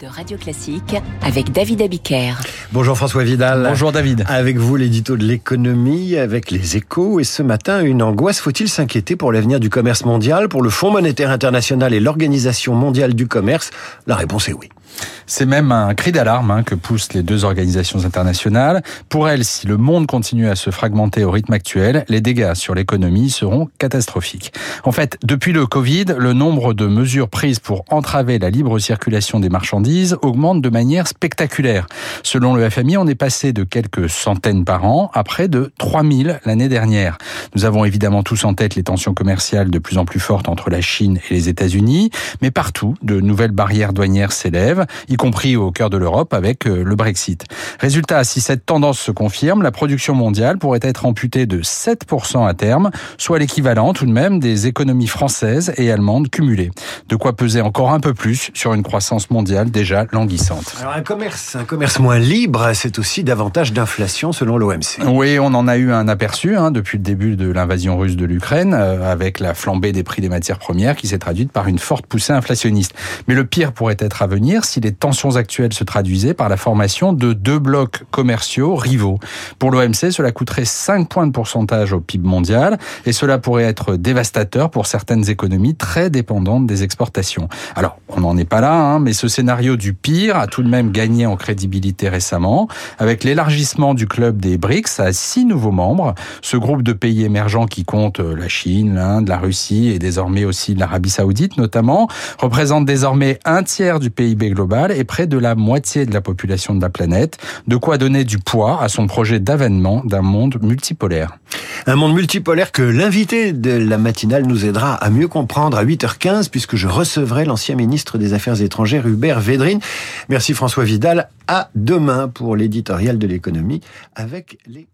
de Radio Classique avec David Abiker. Bonjour François Vidal. Bonjour David. Avec vous l'édito de l'économie, avec les échos et ce matin une angoisse. Faut-il s'inquiéter pour l'avenir du commerce mondial, pour le Fonds monétaire international et l'Organisation mondiale du commerce? La réponse est oui. C'est même un cri d'alarme hein, que poussent les deux organisations internationales. Pour elles, si le monde continue à se fragmenter au rythme actuel, les dégâts sur l'économie seront catastrophiques. En fait, depuis le Covid, le nombre de mesures prises pour entraver la libre circulation des marchandises augmente de manière spectaculaire. Selon le FMI, on est passé de quelques centaines par an à près de 3000 l'année dernière. Nous avons évidemment tous en tête les tensions commerciales de plus en plus fortes entre la Chine et les États-Unis, mais partout, de nouvelles barrières douanières s'élèvent, y compris au cœur de l'Europe avec euh, le Brexit. Résultat, si cette tendance se confirme, la production mondiale pourrait être amputée de 7% à terme, soit l'équivalent tout de même des économies françaises et allemandes cumulées. De quoi peser encore un peu plus sur une croissance mondiale déjà languissante. Alors un commerce, un commerce moins libre, c'est aussi davantage d'inflation selon l'OMC. Oui, on en a eu un aperçu hein, depuis le début de l'invasion russe de l'Ukraine, euh, avec la flambée des prix des matières premières qui s'est traduite par une forte poussée inflationniste. Mais le pire pourrait être à venir si les tensions actuelles se traduisaient par la formation de deux blocs commerciaux rivaux. Pour l'OMC, cela coûterait 5 points de pourcentage au PIB mondial et cela pourrait être dévastateur pour certaines économies très dépendantes des exportations. Alors, on n'en est pas là, hein, mais ce scénario du pire a tout de même gagné en crédibilité récemment avec l'élargissement du club des BRICS à six nouveaux membres. Ce groupe de pays émergents qui compte euh, la Chine, l'Inde, la Russie et désormais aussi l'Arabie Saoudite notamment, représente désormais un tiers du PIB global et près de la moitié de la population de la planète, de quoi donner du poids à son projet d'avènement d'un monde multipolaire. Un monde multipolaire que l'invité de la matinale nous aidera à mieux comprendre à 8h15 puisque je recevrai l'ancien ministre des Affaires étrangères Hubert Védrine. Merci François Vidal. À demain pour l'éditorial de l'économie avec les